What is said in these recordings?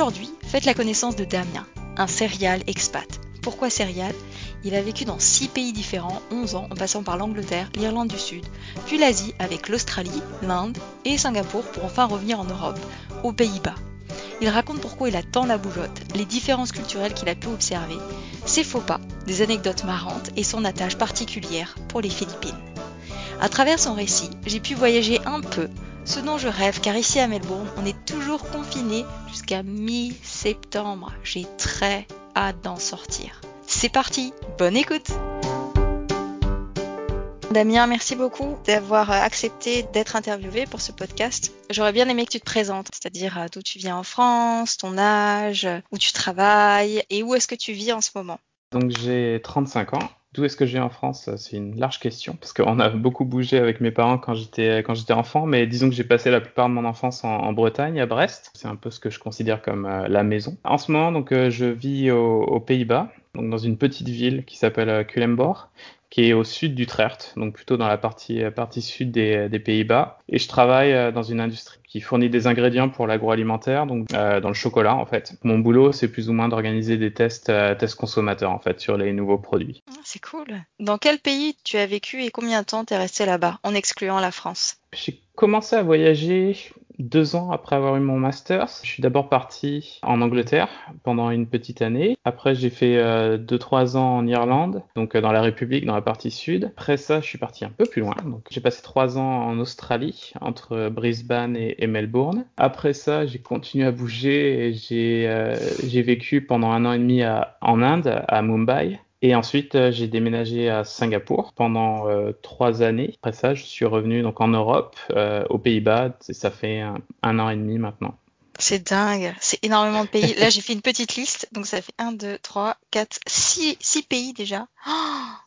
Aujourd'hui, faites la connaissance de Damien, un serial expat. Pourquoi serial Il a vécu dans 6 pays différents, 11 ans, en passant par l'Angleterre, l'Irlande du Sud, puis l'Asie avec l'Australie, l'Inde et Singapour pour enfin revenir en Europe, aux Pays-Bas. Il raconte pourquoi il a tant la bougeotte, les différences culturelles qu'il a pu observer, ses faux pas, des anecdotes marrantes et son attache particulière pour les Philippines. À travers son récit, j'ai pu voyager un peu ce dont je rêve, car ici à Melbourne, on est toujours confiné jusqu'à mi-septembre. J'ai très hâte d'en sortir. C'est parti, bonne écoute Damien, merci beaucoup d'avoir accepté d'être interviewé pour ce podcast. J'aurais bien aimé que tu te présentes, c'est-à-dire euh, d'où tu viens en France, ton âge, où tu travailles et où est-ce que tu vis en ce moment. Donc j'ai 35 ans. D'où est-ce que viens en France C'est une large question parce qu'on a beaucoup bougé avec mes parents quand j'étais quand j'étais enfant, mais disons que j'ai passé la plupart de mon enfance en, Bretagne, à Brest. C'est un peu ce que je considère comme euh, la maison. En ce moment, donc euh, je vis aux Pays-Bas, donc dans une petite ville qui s'appelle Culemborg qui est au sud d'Utrecht, donc plutôt dans la partie, euh, partie sud des, des Pays-Bas. Et je travaille euh, dans une industrie qui fournit des ingrédients pour l'agroalimentaire, donc euh, dans le chocolat en fait. Mon boulot, c'est plus ou moins d'organiser des tests, euh, tests consommateurs en fait sur les nouveaux produits. Ah, c'est cool. Dans quel pays tu as vécu et combien de temps t'es resté là-bas, en excluant la France? J'ai commencé à voyager deux ans après avoir eu mon master. Je suis d'abord parti en Angleterre pendant une petite année. Après, j'ai fait euh, deux trois ans en Irlande, donc euh, dans la République, dans la partie sud. Après ça, je suis parti un peu plus loin. Donc, j'ai passé trois ans en Australie, entre Brisbane et, Melbourne. Après ça, j'ai continué à bouger et j'ai euh, j'ai vécu pendant un an et demi en Inde, à Mumbai. Et ensuite, euh, j'ai déménagé à Singapour pendant euh, trois années. Après ça, je suis revenu donc en Europe, euh, aux Pays-Bas. Ça fait un, an et demi maintenant. C'est dingue, c'est énormément de pays. Là, j'ai fait une petite liste, donc ça fait 1, 2, 3, 4, 6, six pays déjà. Oh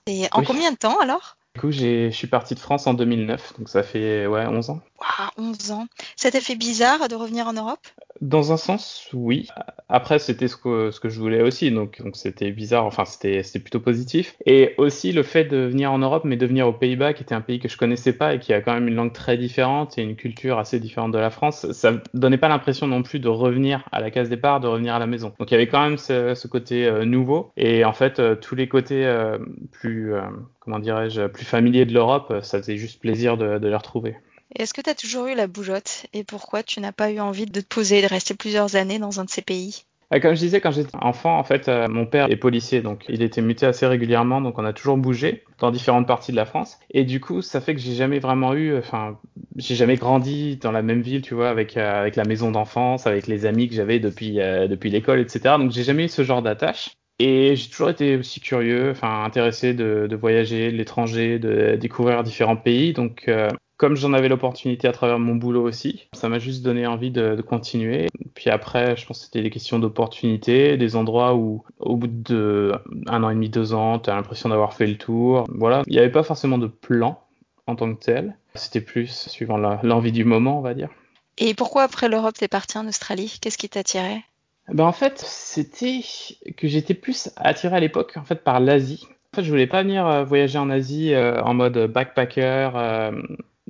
et en combien de temps alors? Du coup, je suis parti de France en 2009, donc ça fait ouais 11 ans. Waouh, 11 ans. Ça t'a fait bizarre de revenir en Europe? Dans un sens, oui. Après, c'était ce que, ce que je voulais aussi, donc donc c'était bizarre. Enfin, c'était c'était plutôt positif. Et aussi le fait de venir en Europe, mais de venir aux Pays-Bas, qui était un pays que je connaissais pas et qui a quand même une langue très différente et une culture assez différente de la France, ça donnait pas l'impression non plus de revenir à la case départ, de revenir à la maison. Donc il y avait quand même ce, ce côté euh, nouveau et en fait euh, tous les côtés euh, plus comment dirais-je, plus familier de l'Europe, ça faisait juste plaisir de, les retrouver. Est-ce que tu as toujours eu la bougeotte? Et pourquoi tu n'as pas eu envie de te poser et de rester plusieurs années dans un de ces pays? Euh, comme je disais, quand j'étais enfant, en fait, euh, mon père est policier, donc il était muté assez régulièrement, donc on a toujours bougé dans différentes parties de la France. Et du coup, ça fait que j'ai jamais vraiment eu, enfin, j'ai jamais grandi dans la même ville, tu vois, avec euh, avec la maison d'enfance, avec les amis que j'avais depuis depuis l'école, etc. Donc j'ai jamais eu ce genre d'attache. Et j'ai toujours été aussi curieux, enfin intéressé de, voyager, de l'étranger, de découvrir différents pays. Donc, euh, comme j'en avais l'opportunité à travers mon boulot aussi, ça m'a juste donné envie de, de, continuer. Puis après, je pense que c'était des questions d'opportunité, des endroits où, au bout de un an et demi, deux ans, tu as l'impression d'avoir fait le tour. Voilà, il n'y avait pas forcément de plan en tant que tel. C'était plus suivant l'envie du moment, on va dire. Et pourquoi après l'Europe, t'es parti en Australie? Qu'est-ce qui t'attirait ben en fait, c'était que j'étais plus attiré à l'époque en fait par l'Asie. En fait, je voulais pas venir euh, voyager en Asie euh, en mode backpacker. Euh,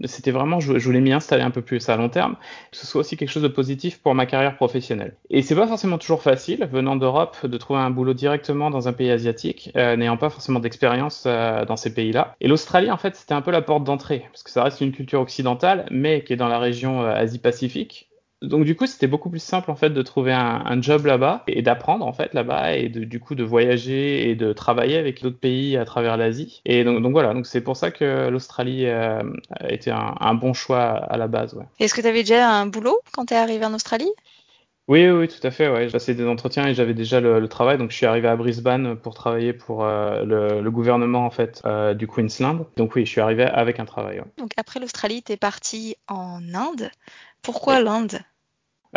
c'était vraiment, je, voulais m'y installer un peu plus à long terme, que ce soit aussi quelque chose de positif pour ma carrière professionnelle. Et c'est pas forcément toujours facile, venant d'Europe, de trouver un boulot directement dans un pays asiatique, n'ayant pas forcément d'expérience dans ces pays-là. Et l'Australie, en fait, c'était un peu la porte d'entrée, parce que ça reste une culture occidentale, mais qui est dans la région Asie-Pacifique donc du coup, c'était beaucoup plus simple en fait de trouver un, un job là-bas et d'apprendre en fait là-bas et de, du coup de voyager et de travailler avec d'autres pays à travers l'Asie. Et donc, donc, voilà, donc c'est pour ça que l'Australie euh, a été un, un, bon choix à la base. Ouais. Est-ce que tu avais déjà un boulot quand tu es arrivé en Australie? Oui, oui, tout à fait. Ouais. J'ai passé des entretiens et j'avais déjà le, le, travail. Donc, je suis arrivé à Brisbane pour travailler pour euh, le, le, gouvernement en fait euh, du Queensland. Donc, oui, je suis arrivé avec un travail. Ouais. Donc, après l'Australie, tu es parti en Inde. Pourquoi l'Inde?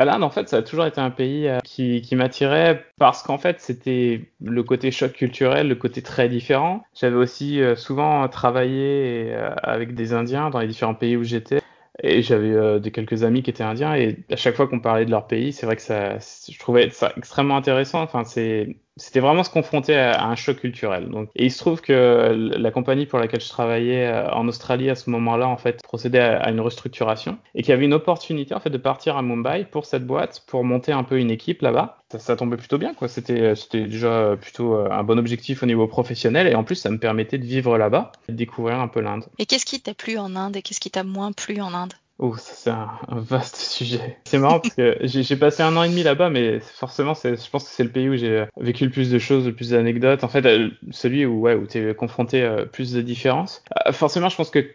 L'Inde, en fait, ça a toujours été un pays euh, qui, qui m'attirait parce qu'en fait, c'était le côté choc culturel, le côté très différent. J'avais aussi euh, souvent travaillé euh, avec des Indiens dans les différents pays où j'étais. Et j'avais des quelques amis qui étaient indiens et à chaque fois qu'on parlait de leur pays, c'est vrai que ça, je trouvais ça extrêmement intéressant. Enfin, c'est c'était vraiment se confronter à, un choc culturel. Et il se trouve que la compagnie pour laquelle je travaillais euh, en Australie à ce moment-là, en fait, procédait à, une restructuration et qu'il y avait une opportunité en fait de partir à Mumbai pour cette boîte, pour monter un peu une équipe là-bas. Ça, tombait plutôt bien, quoi. C'était, c'était déjà plutôt euh, un bon objectif au niveau professionnel et en plus, ça me permettait de vivre là-bas, de découvrir un peu l'Inde. Et qu'est-ce qui t'a plu en Inde et qu'est-ce qui t'a moins plu en Inde? Oh, c'est un, vaste sujet. C'est marrant parce que j'ai passé un an et demi là-bas, mais forcément, je pense que c'est le pays où j'ai vécu le plus de choses, le plus d'anecdotes. En fait, euh, celui où, ouais, où tu es confronté à plus de différences. Euh, forcément, je pense que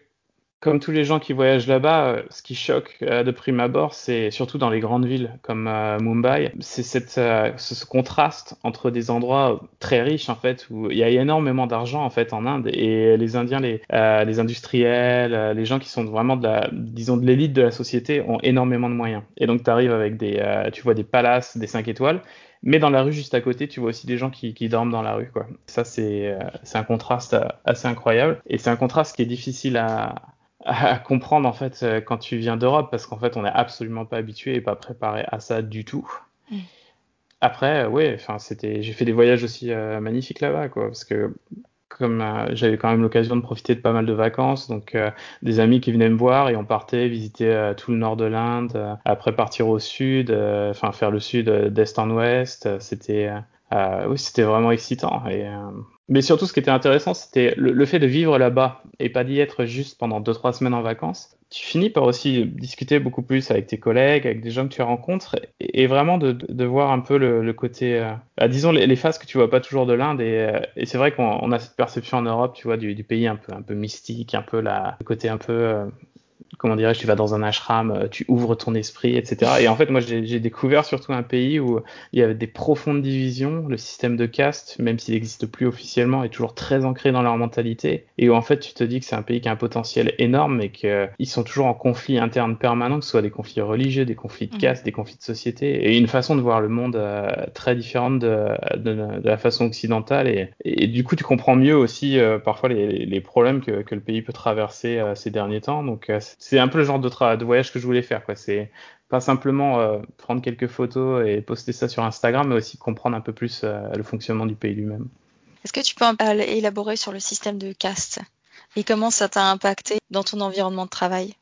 comme tous les gens qui voyagent là-bas, euh, ce qui choque euh, de prime abord, c'est surtout dans les grandes villes comme euh, Mumbai, c'est cette, ce, contraste entre des endroits très riches en fait où il y a énormément d'argent en fait en Inde et les Indiens, les, les industriels, les gens qui sont vraiment de la, disons de l'élite de la société ont énormément de moyens. Et donc tu arrives avec des, tu vois des palaces, des 5 étoiles, mais dans la rue juste à côté, tu vois aussi des gens qui, qui dorment dans la rue. Quoi. Ça, c'est un contraste assez incroyable. Et c'est un contraste qui est difficile à, à comprendre en fait euh, quand tu viens d'Europe parce qu'en fait on n'est absolument pas habitué et pas préparé à ça du tout. Mm. Après, euh, ouais, enfin c'était, j'ai fait des voyages aussi euh, magnifiques là-bas quoi, parce que comme j'avais quand même l'occasion de profiter de pas mal de vacances, donc des amis qui venaient me voir et on partait visiter tout le nord de l'Inde, après partir au sud, enfin faire le sud d'est en ouest, c'était oui c'était vraiment excitant et mais surtout, ce qui était intéressant, c'était le, fait de vivre là-bas et pas d'y être juste pendant deux trois semaines en vacances. Tu finis par aussi discuter beaucoup plus avec tes collègues, avec des gens que tu rencontres, et, vraiment de, voir un peu le, côté, euh, bah, disons les, les, faces que tu vois pas toujours de l'Inde. Et, euh, c'est vrai qu'on a cette perception en Europe, tu vois, du, du, pays un peu un peu mystique, un peu la, le côté un peu euh, comment dirais-je, tu vas dans un ashram, euh, tu ouvres ton esprit, etc. Et en fait, moi, j'ai découvert surtout un pays où il y avait des profondes divisions. Le système de caste, même s'il n'existe plus officiellement, est toujours très ancré dans leur mentalité. Et où en fait, tu te dis que c'est un pays qui a un potentiel énorme, mais qu'ils sont toujours en conflit interne permanent, que ce soit des conflits religieux, des conflits de mmh. caste, des conflits de société, et une façon de voir le monde euh, très différente de, de, de, la façon occidentale. Et, et, du coup, tu comprends mieux aussi euh, parfois les, les, problèmes que, que, le pays peut traverser ces derniers temps. Donc, c'est un peu le genre de, de voyage que je voulais faire. Quoi. C'est pas simplement euh, prendre quelques photos et poster ça sur Instagram, mais aussi comprendre un peu plus euh, le fonctionnement du pays lui-même. Est-ce que tu peux élaborer sur le système de caste et comment ça t'a impacté dans ton environnement de travail?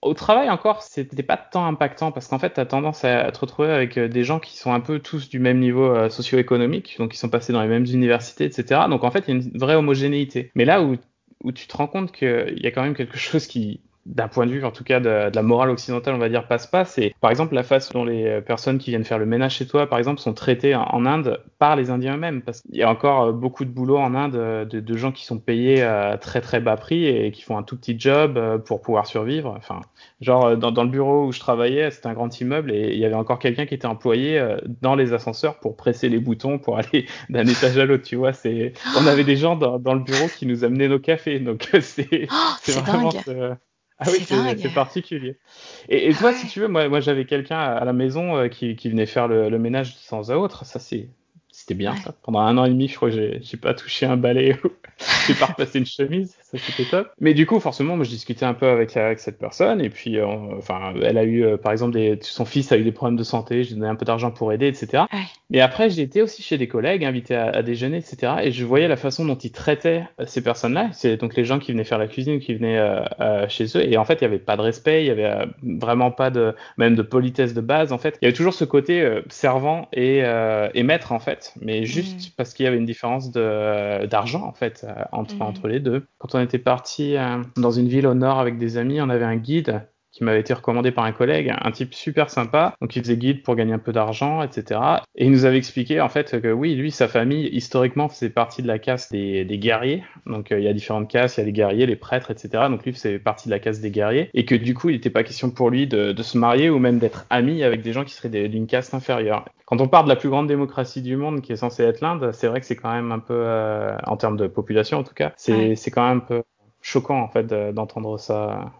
Au travail encore, c'était pas tant impactant parce qu'en fait, tu as tendance à te retrouver avec euh, des gens qui sont un peu tous du même niveau socio-économique, donc qui sont passés dans les mêmes universités, etc. Donc en fait, il y a une vraie homogénéité. Mais là où, où tu te rends compte qu'il y a quand même quelque chose qui, d'un point de vue en tout cas de, la morale occidentale, on va dire, passe pas. C'est par exemple la façon dont les euh, personnes qui viennent faire le ménage chez toi, par exemple, sont traitées en, Inde par les Indiens eux-mêmes. Parce qu'il y a encore euh, beaucoup de boulot en Inde euh, de, gens qui sont payés à très très bas prix et qui font un tout petit job pour pouvoir survivre. Enfin, genre dans, le bureau où je travaillais, c'était un grand immeuble et il y avait encore quelqu'un qui était employé dans les ascenseurs pour presser les boutons pour aller d'un étage à l'autre. Tu vois, c'est on avait des gens dans, le bureau qui nous amenaient nos cafés. Donc c'est oh, c'est vraiment ah oui, c'est particulier. Et, et toi, si tu veux, moi, moi j'avais quelqu'un à la maison euh, qui, qui, venait faire le, le ménage de temps à autre. Ça, c'est c'était bien ça. Pendant un an et demi, je crois que j'ai pas touché un balai ou j'ai pas repassé une chemise, ça c'était top. Mais du coup, forcément, moi je discutais un peu avec, avec cette personne et puis, euh, enfin, elle a eu, euh, par exemple, des, son fils a eu des problèmes de santé, j'ai donné un peu d'argent pour aider, etc. Ouais. Mais après, été aussi chez des collègues, invité à, à, déjeuner, etc. Et je voyais la façon dont ils traitaient euh, ces personnes-là. C'est donc les gens qui venaient faire la cuisine, qui venaient euh, chez eux. Et en fait, il y avait pas de respect, il y avait vraiment pas de, même de politesse de base. En fait, il y avait toujours ce côté servant et, et maître en fait mais juste mm. parce qu'il y avait une différence d'argent en fait euh, entre, mm. entre les deux. Quand on était parti euh, dans une ville au nord avec des amis, on avait un guide qui m'avait été recommandé par un collègue, un type super sympa, donc il faisait guide pour gagner un peu d'argent, etc. Et il nous avait expliqué en fait que oui, lui, sa famille, historiquement, faisait partie de la caste des, des guerriers. Donc euh, il y a différentes castes, il y a les guerriers, les prêtres, etc. Donc lui, faisait partie de la caste des guerriers. Et que du coup, il n'était pas question pour lui de, de, se marier ou même d'être ami avec des gens qui seraient d'une caste inférieure. Quand on parle de la plus grande démocratie du monde, qui est censée être l'Inde, c'est vrai que c'est quand même un peu, euh, en termes de population en tout cas, c'est ouais. quand même un peu choquant en fait d'entendre ça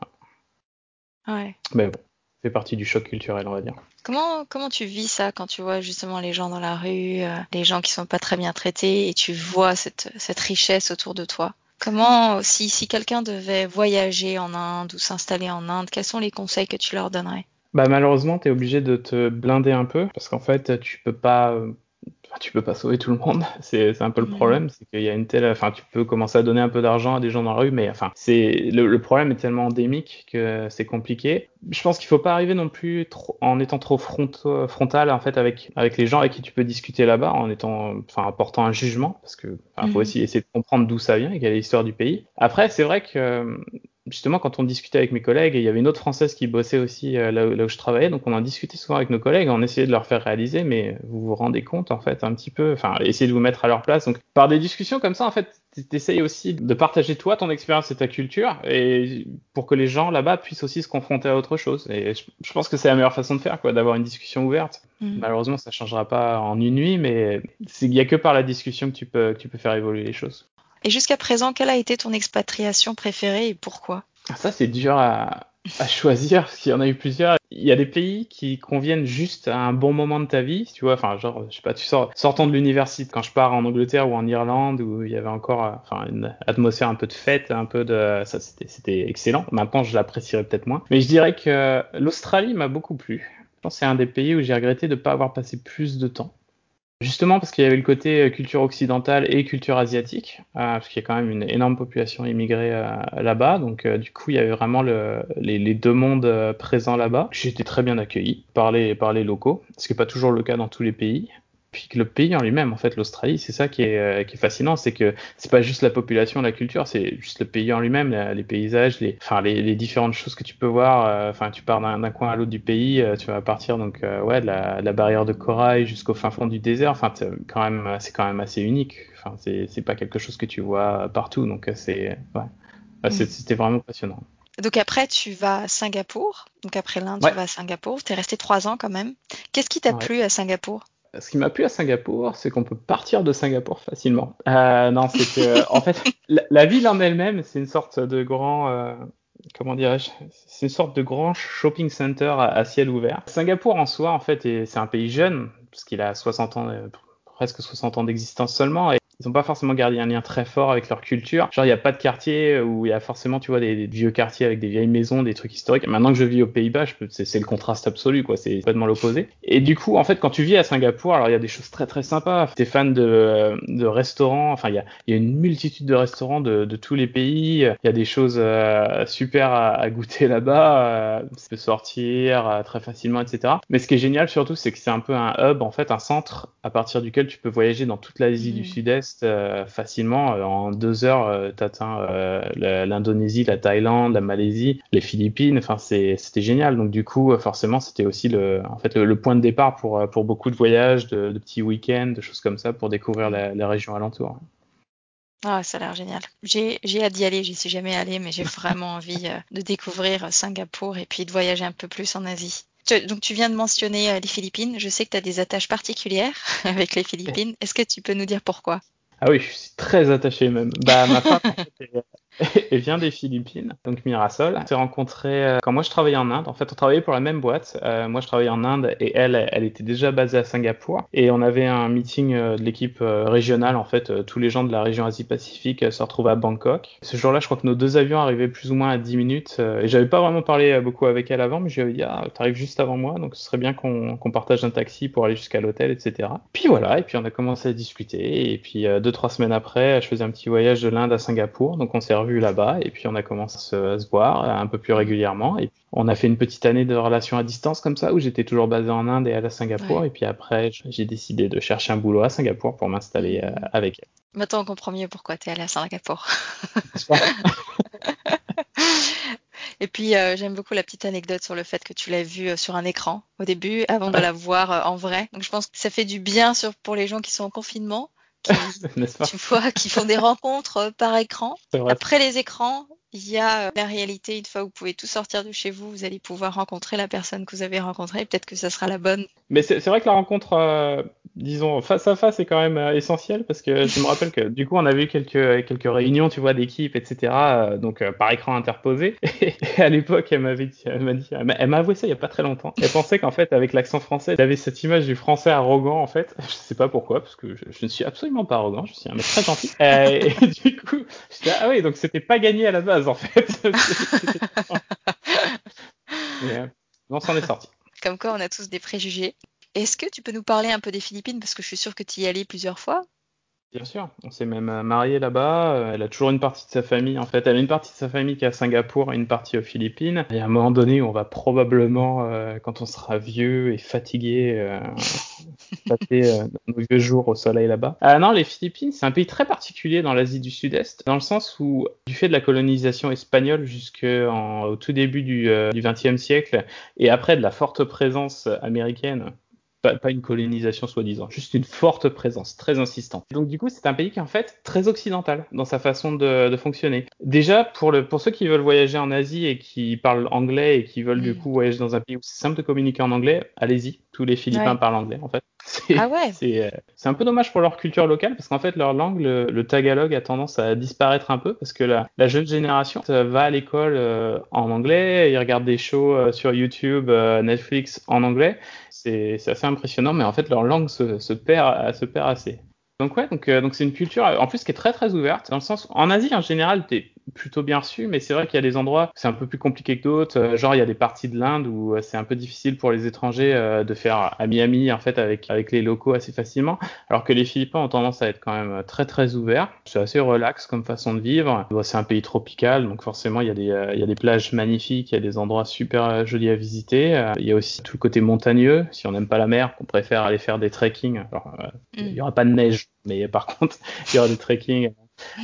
Ouais. Mais bon. fait partie du choc culturel, on va dire. Comment, comment tu vis ça quand tu vois justement les gens dans la rue, euh, les gens qui sont pas très bien traités et tu vois cette, cette richesse autour de toi? Comment, si, si quelqu'un devait voyager en Inde ou s'installer en Inde, quels sont les conseils que tu leur donnerais? Bah malheureusement, tu es obligé de te blinder un peu parce qu'en fait, tu peux pas tu peux pas sauver tout le monde. C'est un peu le problème, c'est qu'il y a une telle, enfin, tu peux commencer à donner un peu d'argent à des gens dans la rue, mais enfin, c'est le, problème est tellement endémique que c'est compliqué. Je pense qu'il faut pas arriver non plus trop, en étant trop frontal en fait avec avec les gens avec qui tu peux discuter là-bas, en étant, enfin, apportant un jugement, parce que faut mhm. aussi essayer de comprendre d'où ça vient et quelle est l'histoire du pays. Après, c'est vrai que justement, quand on discutait avec mes collègues, et il y avait une autre française qui bossait aussi euh, là, où, je travaillais, donc on en discutait souvent avec nos collègues, on essayait de leur faire réaliser, mais vous vous rendez compte, en fait, un petit peu, enfin, essayez de vous mettre à leur place. Donc, par des discussions comme ça, en fait, t'essayes aussi de partager toi, ton expérience et ta culture, et pour que les gens là-bas puissent aussi se confronter à autre chose. Et je, pense que c'est la meilleure façon de faire, quoi, d'avoir une discussion ouverte. Mm. Malheureusement, ça changera pas en une nuit, mais il n'y a que par la discussion que tu peux, que tu peux faire évoluer les choses. Et jusqu'à présent, quelle a été ton expatriation préférée et pourquoi? Ça, c'est dur à, choisir parce qu'il y en a eu plusieurs. Il y a des pays qui conviennent juste à un bon moment de ta vie, tu vois. Enfin, genre, je sais pas, tu sors, sortant de l'université, quand je pars en Angleterre ou en Irlande où il y avait encore, euh, enfin, une atmosphère un peu de fête, un peu de, ça, c'était excellent. Maintenant, je l'apprécierais peut-être moins. Mais je dirais que l'Australie m'a beaucoup plu. Je pense que c'est un des pays où j'ai regretté de ne pas avoir passé plus de temps. Justement parce qu'il y avait le côté euh, culture occidentale et culture asiatique, euh, parce qu'il y a quand même une énorme population immigrée euh, là-bas, donc du coup il y avait vraiment les, deux mondes présents là-bas. J'ai été très bien accueilli par les, par les locaux, ce qui n'est pas toujours le cas dans tous les pays puis que le pays en lui-même, en fait, l'Australie, c'est ça qui est, euh, qui est fascinant, c'est que c'est pas juste la population, la culture, c'est juste le pays en lui-même, les paysages, les, enfin, les, les, différentes choses que tu peux voir. Euh, enfin, tu pars d'un coin à l'autre du pays, euh, tu vas partir donc ouais de la, la barrière de corail jusqu'au fin fond du désert. Enfin, quand même, c'est quand même assez unique. Enfin, c'est pas quelque chose que tu vois partout, donc c'est ouais, mm. c'était vraiment passionnant. Donc après, tu vas à Singapour. Donc après l'Inde, tu vas à Singapour. Tu es resté trois ans quand même. Qu'est-ce qui t'a plu à Singapour? Ce qui m'a plu à Singapour, c'est qu'on peut partir de Singapour facilement. Euh, non, c'est que, en fait, la, ville en elle-même, c'est une sorte de grand, euh, comment dirais-je, c'est une sorte de grand shopping center à, ciel ouvert. Singapour en soi, en fait, c'est un pays jeune, parce qu'il a 60 ans, euh, presque 60 ans d'existence seulement, et ils n'ont pas forcément gardé un lien très fort avec leur culture. Genre, il n'y a pas de quartier où il y a forcément, tu vois, des, vieux quartiers avec des vieilles maisons, des trucs historiques. Maintenant que je vis aux Pays-Bas, c'est le contraste absolu, quoi. C'est complètement l'opposé. Et du coup, en fait, quand tu vis à Singapour, alors il y a des choses très très sympas. T'es fan de, de restaurants, enfin, il y a, y a, une multitude de restaurants de, de tous les pays. Il y a des choses euh, super à, goûter là-bas. Euh, ça peut sortir euh, très facilement, etc. Mais ce qui est génial surtout, c'est que c'est un peu un hub, en fait, un centre à partir duquel tu peux voyager dans toute l'Asie du mmh. Euh, facilement. Euh, en deux heures, euh, tu atteins l'Indonésie, la Thaïlande, la Malaisie, les Philippines. Enfin, c'était génial. Donc du coup, forcément, c'était aussi le, en fait, le, point de départ pour, pour beaucoup de voyages, de, petits week-ends, de choses comme ça pour découvrir la, région alentour. Ah, ça a l'air génial. J'ai hâte d'y aller, j'y suis jamais allée, mais j'ai vraiment envie de découvrir Singapour et puis de voyager un peu plus en Asie. Donc tu viens de mentionner les Philippines. Je sais que tu as des attaches particulières avec les Philippines. Est-ce que tu peux nous dire pourquoi? Ah oui, je suis très attaché même. Bah, ma femme, elle vient des Philippines, donc Mirasol. On s'est rencontrés euh, quand moi je travaillais en Inde. En fait, on travaillait pour la même boîte. Euh, moi, je travaillais en Inde et elle, elle était déjà basée à Singapour. Et on avait un meeting euh, de l'équipe régionale. En fait, tous les gens de la région Asie-Pacifique se retrouvaient à Bangkok. Ce jour-là, je crois que nos deux avions arrivaient plus ou moins à 10 minutes. et j'avais pas vraiment parlé beaucoup avec elle avant, mais je lui avais dit, ah, t'arrives juste avant moi, donc ce serait bien qu'on partage un taxi pour aller jusqu'à l'hôtel, etc. Puis voilà, et puis on a commencé à discuter. Et puis deux, trois semaines après, je faisais un petit voyage de l'Inde à Singapour. Donc on s'est là-bas et puis on a commencé à se, voir un peu plus régulièrement. Et on a fait une petite année de relation à distance comme ça où j'étais toujours basé en Inde et à Singapour. Et puis après, j'ai décidé de chercher un boulot à Singapour pour m'installer euh, avec elle. Maintenant, on comprend mieux pourquoi tu es allé à Singapour. Et puis euh, j'aime beaucoup la petite anecdote sur le fait que tu l'as vue euh, sur un écran au début avant de la voir en vrai. Donc je pense que ça fait du bien sur, pour les gens qui sont en confinement tu vois, qui font des rencontres euh, par écran. Après les écrans, il y a euh, la réalité. Une fois que vous pouvez tout sortir de chez vous, vous allez pouvoir rencontrer la personne que vous avez rencontrée. Peut-être que ça sera la bonne. Mais c'est vrai que la rencontre, euh, disons, face à face, c'est quand même euh, essentiel parce que je me rappelle que du coup, on avait eu quelques, quelques réunions, tu vois, d'équipe, etc. donc, par écran interposé. Et, à l'époque, elle m'avait dit, elle m'a dit, elle m'a- avoué ça il y a pas très longtemps. Elle pensait qu'en fait, avec l'accent français, elle avait cette image du français arrogant, en fait. Je sais pas pourquoi, parce que je, je ne suis absolument pas arrogant, je suis un mec très gentil. Et du coup, j'étais, ah oui, donc c'était pas gagné à la base, en fait. Mais, euh, on s'en est sorti. Comme quoi, on a tous des préjugés. Est-ce que tu peux nous parler un peu des Philippines? Parce que je suis sûre que tu y es allé plusieurs fois Bien sûr, on s'est même euh, marié là-bas. Euh, Elle a toujours une partie de sa famille. En fait, elle a une partie de sa famille qui est à Singapour et une partie aux Philippines. Et à un moment donné, on va probablement, euh, quand on sera vieux et fatigué, euh, passer euh, nos vieux jours au soleil là-bas. Ah non, les Philippines, c'est un pays très particulier dans l'Asie du Sud-Est, dans le sens où, du fait de la colonisation espagnole jusqu'au tout début du XXe siècle, et après de la forte présence américaine, pas, pas une colonisation soi-disant, juste une forte présence, très insistante. Donc du coup, c'est un pays qui est en fait très occidental dans sa façon de, de fonctionner. Déjà, pour, le, pour ceux qui veulent voyager en Asie et qui parlent anglais et qui veulent du coup voyager dans un pays où c'est simple de communiquer en anglais, allez-y. Tous les Philippins Ouais. parlent anglais en fait. C'est Ah ouais c'est, euh, c'est un peu dommage pour leur culture locale parce qu'en fait leur langue, le, le tagalog a tendance à disparaître un peu parce que la, la jeune génération euh, va à l'école euh, en anglais, ils regardent des shows euh, sur YouTube, euh, Netflix en anglais. C'est c'est assez impressionnant, mais en fait leur langue se, se perd, se perd assez. Donc ouais, donc donc c'est une culture en plus qui est très très ouverte dans le sens en Asie en général t'es plutôt bien reçu, mais c'est vrai qu'il y a des endroits où c'est un peu plus compliqué que d'autres. Euh, genre il y a des parties de l'Inde où euh, c'est un peu difficile pour les étrangers euh, de faire à Miami en fait avec avec les locaux assez facilement, alors que les Philippins ont tendance à être quand même très très ouverts. C'est assez relax comme façon de vivre. C'est un pays tropical, donc forcément il y a des il y a des plages magnifiques, il y a des endroits super jolis à visiter. Il y a aussi tout le côté montagneux. Si on n'aime pas la mer, qu'on préfère aller faire des trekking. Alors il y aura pas de neige, mais par contre il y aura des trekking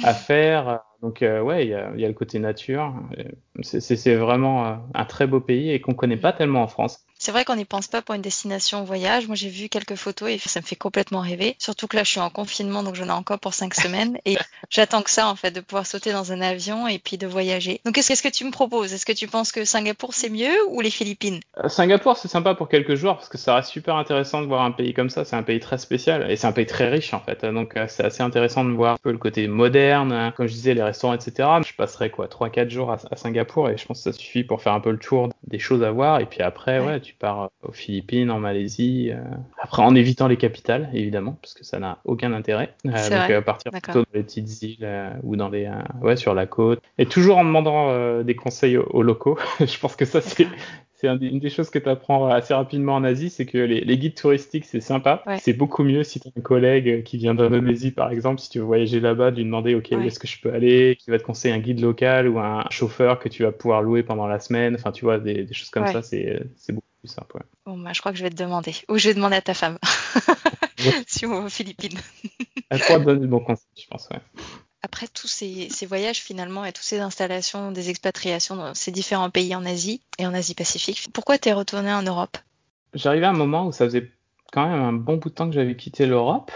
à faire. Donc euh, ouais, il y a, y a le côté nature. Euh, c'est vraiment euh, un très beau pays et qu'on connaît pas tellement en France. C'est vrai qu'on n'y pense pas pour une destination voyage. Moi, j'ai vu quelques photos et ça me fait complètement rêver. Surtout que là, je suis en confinement, donc j'en ai encore pour cinq semaines. Et j'attends que ça, en fait, de pouvoir sauter dans un avion et puis de voyager. Donc, qu'est-ce que tu me proposes? Est-ce que tu penses que Singapour, c'est mieux ou les Philippines? Euh, Singapour, c'est sympa pour quelques jours parce que ça reste super intéressant de voir un pays comme ça. C'est un pays très spécial et c'est un pays très riche en fait. Donc euh, c'est assez intéressant de voir un peu le côté moderne, hein. comme je disais, les restaurants, etc. Je passerai quoi, 3-4 jours à, à Singapour et je pense que ça suffit pour faire un peu le tour des choses à voir. Et puis après, Ouais. ouais, tu pars euh, aux Philippines, en Malaisie. euh, Après, en évitant les capitales, évidemment, parce que ça n'a aucun intérêt. Euh, donc vrai. euh, partir plutôt dans les petites îles ou dans les, ouais, sur la côte. Et toujours en demandant des conseils aux, aux locaux. je pense que ça, c'est c'est une des choses que tu apprends assez rapidement en Asie, c'est que les, les guides touristiques, c'est sympa. Ouais. C'est beaucoup mieux si tu as un collègue qui vient d'Indonésie, par exemple, si tu veux voyager là-bas, de lui demander, OK, où est-ce que je peux aller, qui va te conseiller un guide local ou un chauffeur que tu vas pouvoir louer pendant la semaine. Enfin, tu vois, des, des choses comme Ouais. ça, c'est beaucoup plus simple. ouais. Bon, bah, je crois que je vais te demander. Ou je vais demander à ta femme. Si on va aux Philippines. Elle pourra te donner le bon conseil, je pense. Ouais. Après tous ces, ces voyages finalement et toutes ces installations, des expatriations dans ces différents pays en Asie et en Asie-Pacifique, pourquoi t'es retourné en Europe? J'arrivais à un moment où ça faisait quand même un bon bout de temps que j'avais quitté l'Europe.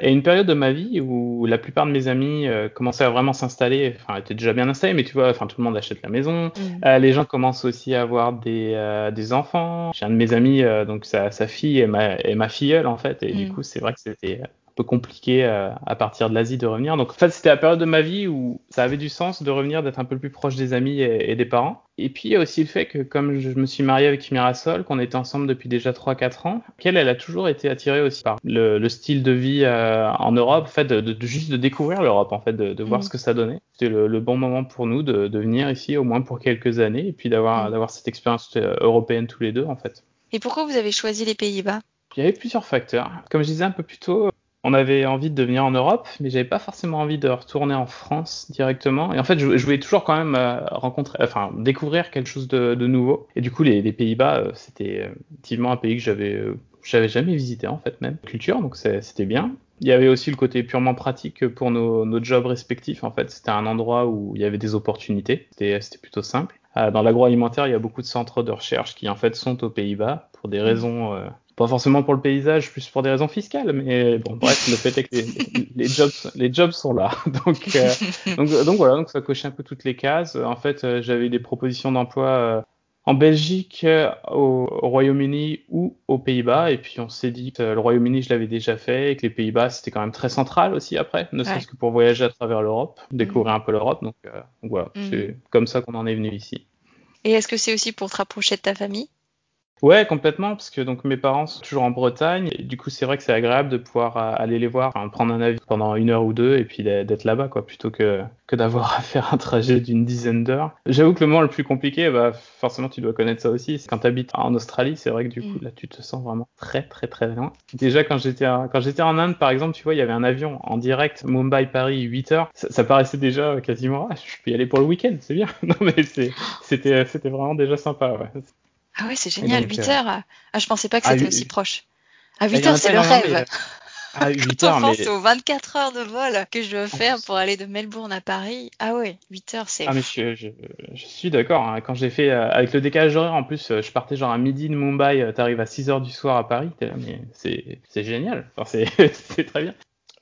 Et une période de ma vie où la plupart de mes amis euh, commençaient à vraiment s'installer, enfin étaient déjà bien installés, mais tu vois, enfin tout le monde achète la maison. Mm. Euh, les gens commencent aussi à avoir des, euh, des enfants. J'ai un de mes amis, donc sa, sa fille et ma, et ma filleule en fait, et du Mm. coup c'est vrai que c'était un peu compliqué à partir de l'Asie de revenir. Donc en fait c'était la période de ma vie où ça avait du sens de revenir, d'être un peu plus proche des amis et, et des parents. Et puis il y a aussi le fait que comme je me suis marié avec Mirasol, qu'on était ensemble depuis déjà 3-4 ans, qu'elle elle a toujours été attirée aussi par le, le style de vie euh, en Europe, en fait de, juste de découvrir l'Europe, en fait de, de voir Mm. ce que ça donnait. C'était le, le bon moment pour nous de, de venir ici au moins pour quelques années et puis d'avoir Mm. d'avoir cette expérience euh, européenne tous les deux en fait. Et pourquoi vous avez choisi les Pays-Bas? Il y avait plusieurs facteurs. Comme je disais un peu plus tôt, on avait envie de venir en Europe, mais j'avais pas forcément envie de retourner en France directement. Et en fait, je, je voulais toujours quand même euh, rencontrer, enfin, découvrir quelque chose de, de nouveau. Et du coup, les, les Pays-Bas, euh, c'était euh, effectivement un pays que j'avais, j'avais jamais visité en fait même culture, donc c'était bien. Il y avait aussi le côté purement pratique pour nos, nos jobs respectifs. En fait, c'était un endroit où il y avait des opportunités. C'était plutôt simple. Dans l'agroalimentaire, il y a beaucoup de centres de recherche qui en fait sont aux Pays-Bas pour des raisons, euh, pas forcément pour le paysage, plus pour des raisons fiscales. Mais bon, bref, le fait est que les, les jobs, les jobs sont là. Donc, euh, donc, donc voilà, donc ça cochait un peu toutes les cases. En fait, euh, j'avais des propositions d'emploi euh, en Belgique, au, Royaume-Uni ou aux Pays-Bas. Et puis on s'est dit que le Royaume-Uni, je l'avais déjà fait, et que les Pays-Bas, c'était quand même très central aussi après, ne serait-ce que pour voyager à travers l'Europe, découvrir mm. un peu l'Europe. Donc, euh, voilà, mm. c'est comme ça qu'on en est venu ici. Et est-ce que c'est aussi pour te rapprocher de ta famille? Ouais, complètement, parce que donc mes parents sont toujours en Bretagne, et du coup c'est vrai que c'est agréable de pouvoir euh, aller les voir, prendre un avion pendant une heure ou deux, et puis d'être là-bas, quoi, plutôt que, que d'avoir à faire un trajet d'une dizaine d'heures. J'avoue que le moment le plus compliqué, bah forcément tu dois connaître ça aussi, c'est quand tu habites en Australie, c'est vrai que du coup mm. là tu te sens vraiment très très très loin. Déjà quand j'étais quand j'étais en Inde par exemple, tu vois, il y avait un avion en direct Mumbai-Paris 8 heures, ça, paraissait déjà quasiment, ah, je peux y aller pour le week-end, c'est bien. non mais c'était c'était vraiment déjà sympa. Ouais. Ah ouais, c'est génial, 8 euh, heures. Ah, je pensais pas que c'était aussi proche. À 8 heures, c'est le rêve. À 8 heures, mais... aux 24 heures de vol que je veux faire pour aller de Melbourne à Paris. Ah ouais, 8 heures, c'est. Ah, mais je, je, je suis d'accord. Hein. Quand j'ai fait, euh, avec le décalage horaire, en plus, euh, je partais genre à midi de Mumbai, t'arrives à 6 heures du soir à Paris. Là, mais c'est génial. Enfin, c'est très bien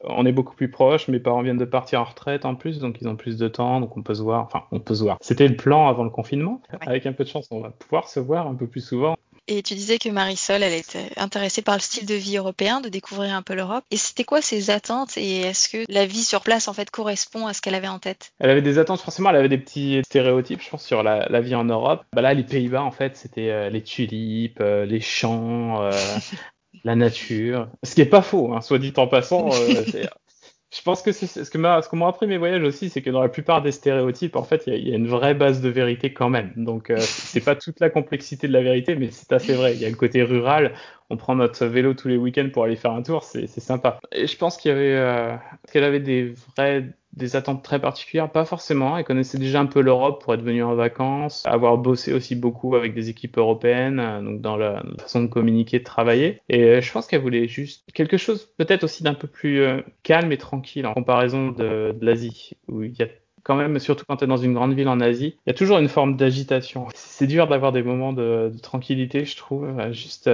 on est beaucoup plus proches. Mes parents viennent de partir en retraite en plus, donc ils ont plus de temps, donc on peut se voir. Enfin, on peut se voir. C'était le plan avant le confinement. Avec un peu de chance, on va pouvoir se voir un peu plus souvent. Et tu disais que Marisol, elle était intéressée par le style de vie européen, de découvrir un peu l'Europe. Et c'était quoi ses attentes et est-ce que la vie sur place en fait correspond à ce qu'elle avait en tête? Elle avait des attentes, forcément, elle avait des petits stéréotypes, je pense, sur la, vie en Europe. Bah là, les Pays-Bas, en fait, c'était euh, les tulipes, euh, les champs, euh, la nature. Ce qui est pas faux, hein, soit dit en passant. Euh, je pense que c'est ce que m'a, ce qu'on m'a appris mes voyages aussi, c'est que dans la plupart des stéréotypes, en fait, il y, a une vraie base de vérité quand même. Donc, euh, c'est pas toute la complexité de la vérité, mais c'est assez vrai. Il y a le côté rural. On prend notre vélo tous les week-ends pour aller faire un tour, c'est sympa. Et je pense qu'il y avait, euh, qu'elle avait des vrais des attentes très particulières, pas forcément. Elle connaissait déjà un peu l'Europe pour être venue en vacances, avoir bossé aussi beaucoup avec des équipes européennes, euh, donc dans la façon de communiquer, de travailler. Et euh, je pense qu'elle voulait juste quelque chose peut-être aussi d'un peu plus euh, calme et tranquille en comparaison de, l'Asie, où il y a quand même, surtout quand tu es dans une grande ville en Asie, il y a toujours une forme d'agitation. C'est dur d'avoir des moments de, tranquillité, je trouve. Juste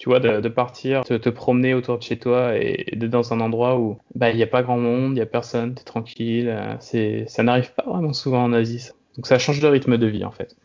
tu vois, de, partir, te, te, promener autour de chez toi et, d'être dans un endroit où bah il n'y a pas grand monde, il n'y a personne, tu es tranquille. Euh, c'est, ça n'arrive pas vraiment souvent en Asie. Donc ça change de rythme de vie en fait.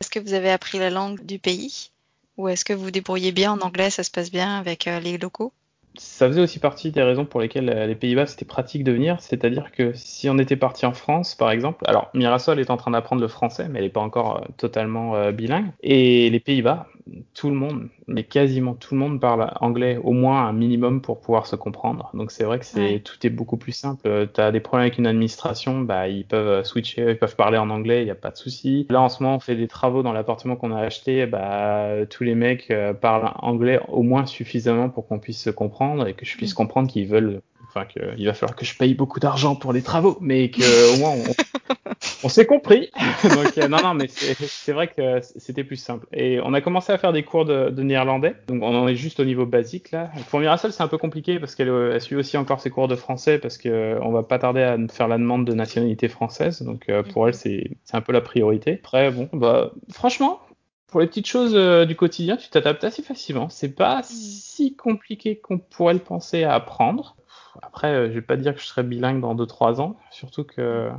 Est-ce que vous avez appris la langue du pays? Ou est-ce que vous vous débrouillez bien en anglais, ça se passe bien avec euh, les locaux? Ça faisait aussi partie des raisons pour lesquelles euh, les Pays-Bas c'était pratique de venir, c'est-à-dire que si on était parti en France par exemple, alors Mirasol est en train d'apprendre le français mais elle n'est pas encore totalement bilingue, et les Pays-Bas, tout le monde, mais quasiment tout le monde parle anglais, au moins un minimum pour pouvoir se comprendre. Donc c'est vrai que c'est tout est beaucoup plus simple. Tu as des problèmes avec une administration, bah ils peuvent switcher, ils peuvent parler en anglais, il n'y a pas de souci. Là en ce moment, on fait des travaux dans l'appartement qu'on a acheté, bah tous les mecs euh, parlent anglais au moins suffisamment pour qu'on puisse se comprendre et que je puisse mm. comprendre qu'ils veulent enfin qu'il va falloir que je paye beaucoup d'argent pour les travaux, mais que au moins on, on s'est compris. donc euh, non non, mais c'est vrai que c'était plus simple. Et on a commencé à faire des cours de, de, néerlandais, donc on en est juste au niveau basique là. Pour Mirasol, c'est un peu compliqué parce qu'elle suit aussi encore ses cours de français parce que euh, on va pas tarder à faire la demande de nationalité française, donc euh, pour elle c'est un peu la priorité. Après bon, bah franchement, pour les petites choses du quotidien, tu t'adaptes assez facilement. C'est pas si compliqué qu'on pourrait le penser à apprendre. Après, euh, je vais pas dire que je serai bilingue dans 2-3 ans, surtout que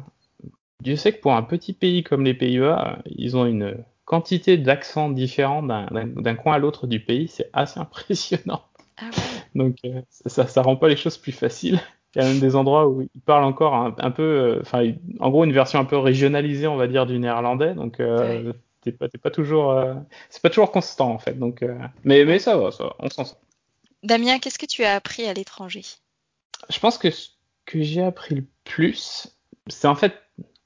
Dieu sait que pour un petit pays comme les Pays-Bas, ils ont une quantité d'accents différents d'un coin à l'autre du pays, c'est assez impressionnant. Ah Donc euh, ça, ça rend pas les choses plus faciles. Il y a même des endroits où ils parlent encore un, peu, euh, enfin, en gros, une version un peu régionalisée, on va dire, du néerlandais. Donc, euh, t'es pas, pas, toujours, c'est pas toujours constant en fait. Donc, mais, mais ça va, ça va, on s'en sort. Damien, qu'est-ce que tu as appris à l'étranger? Je pense que ce que j'ai appris le plus, c'est en fait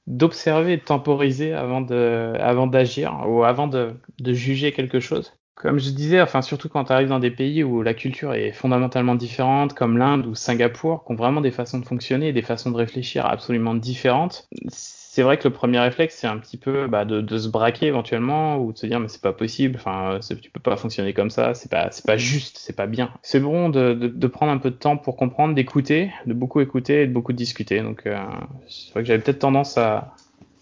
d'observer et de temporiser avant de, avant d'agir ou avant de, de, juger quelque chose. Comme je disais, enfin surtout quand tu arrives dans des pays où la culture est fondamentalement différente, comme l'Inde ou Singapour, qui ont vraiment des façons de fonctionner et des façons de réfléchir absolument différentes, c'est vrai que le premier réflexe, c'est un petit peu bah, de, de, se braquer éventuellement ou de se dire mais c'est pas possible, enfin tu peux pas fonctionner comme ça, c'est pas c'est pas juste, c'est pas bien. C'est bon de, prendre un peu de temps pour comprendre, d'écouter, de beaucoup écouter et de beaucoup discuter. Donc euh, c'est vrai que j'avais peut-être tendance à,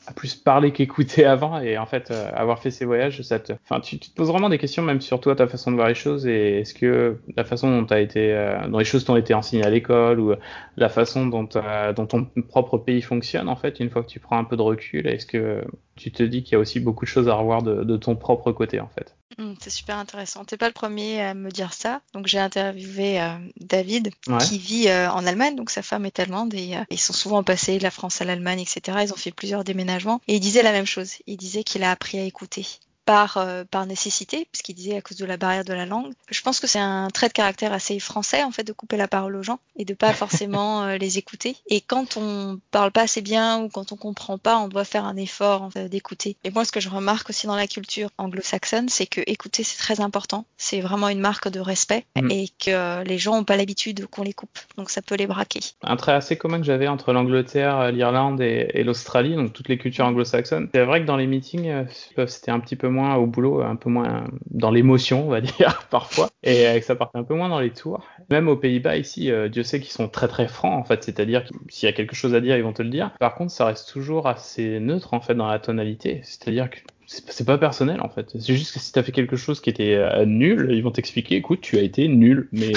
à plus parler qu'écouter avant et en fait euh, avoir fait ces voyages ça te enfin tu, te poses vraiment des questions même sur toi ta façon de voir les choses et est-ce que la façon dont as été euh, dont les choses t'ont été enseignées à l'école ou la façon dont dont ton propre pays fonctionne en fait une fois que tu prends un peu de recul est-ce que tu te dis qu'il y a aussi beaucoup de choses à revoir de, de ton propre côté en fait? Mmh, c'est super intéressant. T'es pas le premier à me dire ça. Donc j'ai interviewé euh, David qui vit euh, en Allemagne. Donc sa femme est allemande et euh, ils sont souvent passés de la France à l'Allemagne, etc. Ils ont fait plusieurs déménagements et il disait la même chose. Il disait qu'il a appris à écouter par, euh, par nécessité, puisqu'il disait à cause de la barrière de la langue. Je pense que c'est un trait de caractère assez français, en fait, de couper la parole aux gens et de pas forcément euh, les écouter. Et quand on parle pas assez bien ou quand on comprend pas, on doit faire un effort en fait, d'écouter. Et moi, ce que je remarque aussi dans la culture anglo-saxonne, c'est que écouter, c'est très important. C'est vraiment une marque de respect mm. et que les gens ont pas l'habitude qu'on les coupe. Donc ça peut les braquer. Un trait assez commun que j'avais entre l'Angleterre, l'Irlande et, et l'Australie, donc toutes les cultures anglo-saxonnes, c'est vrai que dans les meetings, euh, c'était un petit peu moins au boulot, un peu moins dans l'émotion, on va dire, parfois, et euh, ça partait un peu moins dans les tours. Même aux Pays-Bas, ici, euh, Dieu sait qu'ils sont très très francs, en fait, c'est-à-dire que s'il y a quelque chose à dire, ils vont te le dire. Par contre, ça reste toujours assez neutre, en fait, dans la tonalité, c'est-à-dire que c'est pas personnel en fait. C'est juste que si t'as fait quelque chose qui était euh, nul, ils vont t'expliquer, écoute, tu as été nul, mais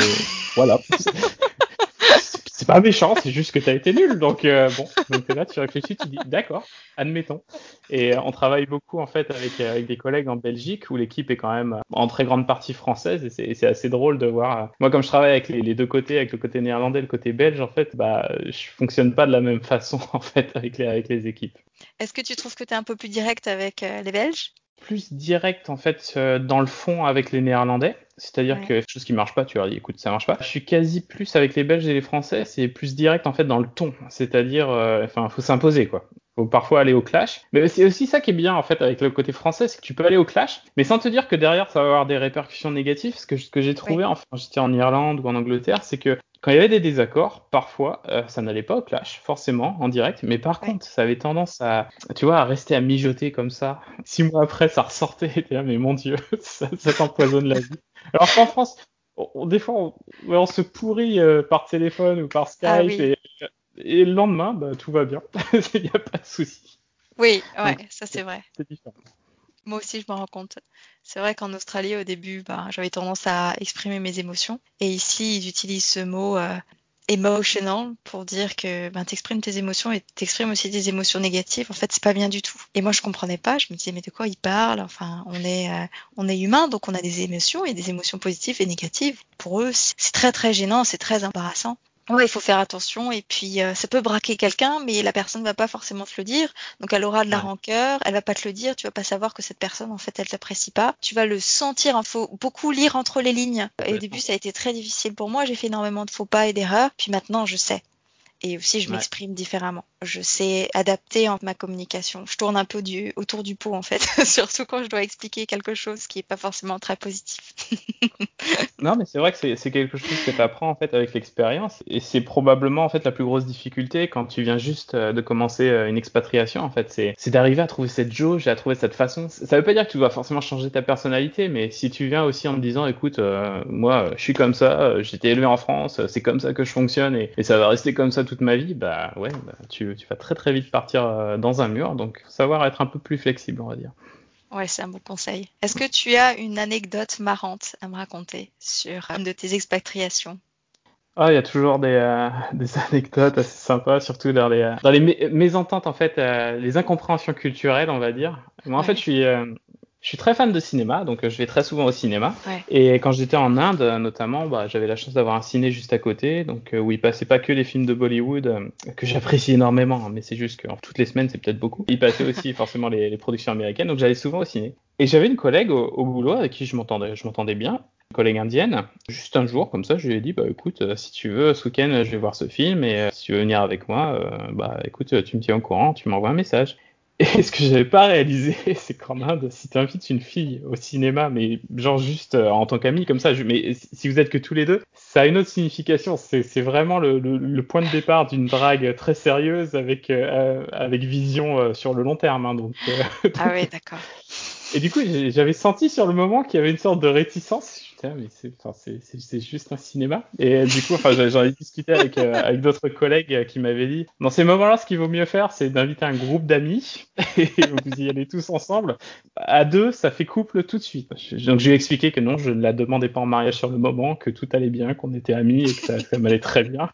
voilà c'est pas méchant, c'est juste que tu as été nul. Donc euh, bon, donc là tu réfléchis, tu dis d'accord, admettons. Et euh, on travaille beaucoup en fait avec, euh, avec des collègues en Belgique où l'équipe est quand même en très grande partie française et c'est assez drôle de voir. Moi comme je travaille avec les, deux côtés, avec le côté néerlandais et le côté belge, en fait, bah je fonctionne pas de la même façon en fait avec les, avec les équipes. Est-ce que tu trouves que tu es un peu plus direct avec les Belges? Plus direct en fait dans le fond avec les Néerlandais. C'est-à-dire que quelque chose qui marche pas, tu leur dis écoute ça marche pas. Je suis quasi plus avec les Belges et les Français, c'est plus direct en fait dans le ton. C'est-à-dire, euh, enfin, faut s'imposer quoi. Faut parfois aller au clash. Mais c'est aussi ça qui est bien en fait avec le côté français, c'est que tu peux aller au clash, mais sans te dire que derrière ça va avoir des répercussions négatives. Parce que ce que j'ai trouvé, enfin, j'étais en Irlande ou en Angleterre, c'est que quand il y avait des désaccords, parfois, euh, ça n'allait pas au clash, forcément, en direct, mais par contre, ça avait tendance à, tu vois, à rester à mijoter comme ça. Six mois après, ça ressortait, et là, mais mon Dieu, ça, t'empoisonne la vie. Alors qu'en France, on, des fois, on, se pourrit euh, par téléphone ou par Skype, ah et, le lendemain, bah, tout va bien, il n'y a pas de souci. Oui, ouais, ça c'est vrai. C'est différent. Moi aussi, je me rends compte. C'est vrai qu'en Australie, au début, bah, j'avais tendance à exprimer mes émotions. Et ici, ils utilisent ce mot euh, emotional pour dire que ben, t'exprimes tes émotions et t'exprimes aussi des émotions négatives. En fait, c'est pas bien du tout. Et moi, je comprenais pas. Je me disais, mais de quoi ils parlent Enfin, on est, euh, on est humain, donc on a des émotions et des émotions positives et négatives. Pour eux, c'est très très gênant, c'est très embarrassant. Ouais, il faut faire attention et puis euh, ça peut braquer quelqu'un, mais la personne ne va pas forcément te le dire. Donc elle aura de la rancœur, elle va pas te le dire, tu vas pas savoir que cette personne en fait elle t'apprécie pas. Tu vas le sentir. Il faut beaucoup lire entre les lignes. Et au début ça a été très difficile pour moi. J'ai fait énormément de faux pas et d'erreurs. Puis maintenant je sais. Et aussi je m'exprime différemment. Je sais adapter en ma communication. Je tourne un peu autour du pot en fait, surtout quand je dois expliquer quelque chose qui est pas forcément très positif. non, mais c'est vrai que c'est quelque chose que tu apprends en fait avec l'expérience et c'est probablement en fait la plus grosse difficulté quand tu viens juste euh, de commencer euh, une expatriation en fait, c'est d'arriver à trouver cette jauge et à trouver cette façon. Ça veut pas dire que tu dois forcément changer ta personnalité, mais si tu viens aussi en me disant écoute, euh, moi je suis comme ça, j'étais élevé en France, c'est comme ça que je fonctionne et, ça va rester comme ça toute ma vie, bah ouais, bah, tu, tu vas très très vite partir dans un mur, donc savoir être un peu plus flexible on va dire. Ouais, c'est un bon conseil. Est-ce que tu as une anecdote marrante à me raconter sur une de tes expatriations? Ah, il y a toujours des, euh, des, anecdotes assez sympas, surtout dans les, euh, dans les mésententes, en fait, euh, les incompréhensions culturelles, on va dire. Moi, en fait, je suis, je suis très fan de cinéma, donc euh, je vais très souvent au cinéma. Et quand j'étais en Inde, notamment, bah, j'avais la chance d'avoir un ciné juste à côté, donc euh, où il passait pas que les films de Bollywood euh, que j'apprécie énormément, hein, mais c'est juste que toutes les semaines c'est peut-être beaucoup. Il passait aussi forcément les, productions américaines, donc j'allais souvent au ciné. Et j'avais une collègue au, boulot avec qui je m'entendais, je m'entendais bien, une collègue indienne. Juste un jour, comme ça, je lui ai dit, bah écoute, si tu veux, ce week-end, je vais voir ce film, et si tu veux venir avec moi, bah écoute, tu me tiens au courant, tu m'envoies un message. Et ce que j'avais pas réalisé, c'est qu'en Inde, si tu invites une fille au cinéma, mais genre juste euh, en tant qu'amie comme ça, mais si vous êtes que tous les deux, ça a une autre signification. C'est vraiment le, le, point de départ d'une drague très sérieuse avec, euh, avec vision euh, sur le long terme. Hein, donc, ah oui, d'accord. Et du coup, j'avais senti sur le moment qu'il y avait une sorte de réticence. Putain, mais c'est juste un cinéma. Et du coup, enfin, j'en ai discuté avec, euh, d'autres collègues qui m'avaient dit, dans ces moments-là, ce qu'il vaut mieux faire, c'est d'inviter un groupe d'amis et vous y allez tous ensemble. À deux, ça fait couple tout de suite. Donc, je lui ai expliqué que non, je ne la demandais pas en mariage sur le moment, que tout allait bien, qu'on était amis et que ça, ça m'allait très bien.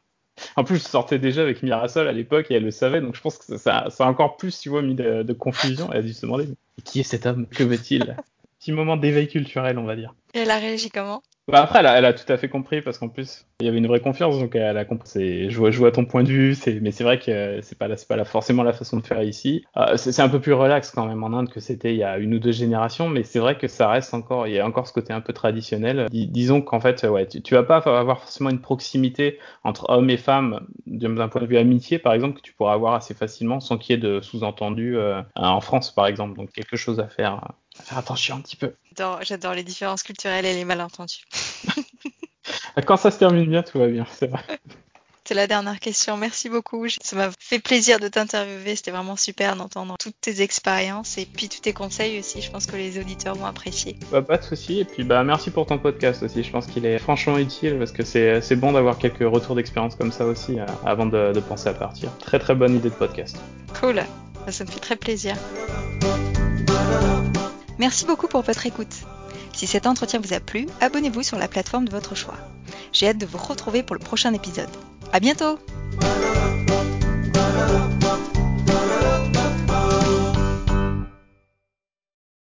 En plus, je sortais déjà avec Mirasol à l'époque et elle le savait, donc je pense que ça, ça a encore plus, tu vois, mis de, confusion. Elle a dû se demander qui est cet homme? Que veut-il? Petit moment d'éveil culturel, on va dire. Et elle a réagi comment? Bah après, elle a, tout à fait compris parce qu'en plus, il y avait une vraie confiance, donc elle a compris. Je vois, je vois ton point de vue, mais c'est vrai que c'est pas, pas forcément la façon de faire ici. Euh, c'est un peu plus relax quand même en Inde que c'était il y a une ou deux générations, mais c'est vrai que ça reste encore, il y a encore ce côté un peu traditionnel. disons qu'en fait, tu, tu vas pas avoir forcément une proximité entre hommes et femmes d'un point de vue amitié, par exemple, que tu pourras avoir assez facilement sans qu'il y ait de sous-entendu euh, en France, par exemple. Donc quelque chose à faire faire attention un petit peu. J'adore les différences culturelles et les malentendus. Quand ça se termine bien, tout va bien, c'est vrai. C'est la dernière question. Merci beaucoup. Ça m'a fait plaisir de t'interviewer. C'était vraiment super d'entendre toutes tes expériences et puis tous tes conseils aussi. Je pense que les auditeurs vont apprécier. Bah, pas de souci. Et puis bah merci pour ton podcast aussi. Je pense qu'il est franchement utile parce que c'est bon d'avoir quelques retours d'expérience comme ça aussi euh, avant de, de penser à partir. Très très bonne idée de podcast. Cool. Ça me fait très plaisir. Merci beaucoup pour votre écoute. Si cet entretien vous a plu, abonnez-vous sur la plateforme de votre choix. J'ai hâte de vous retrouver pour le prochain épisode. À bientôt!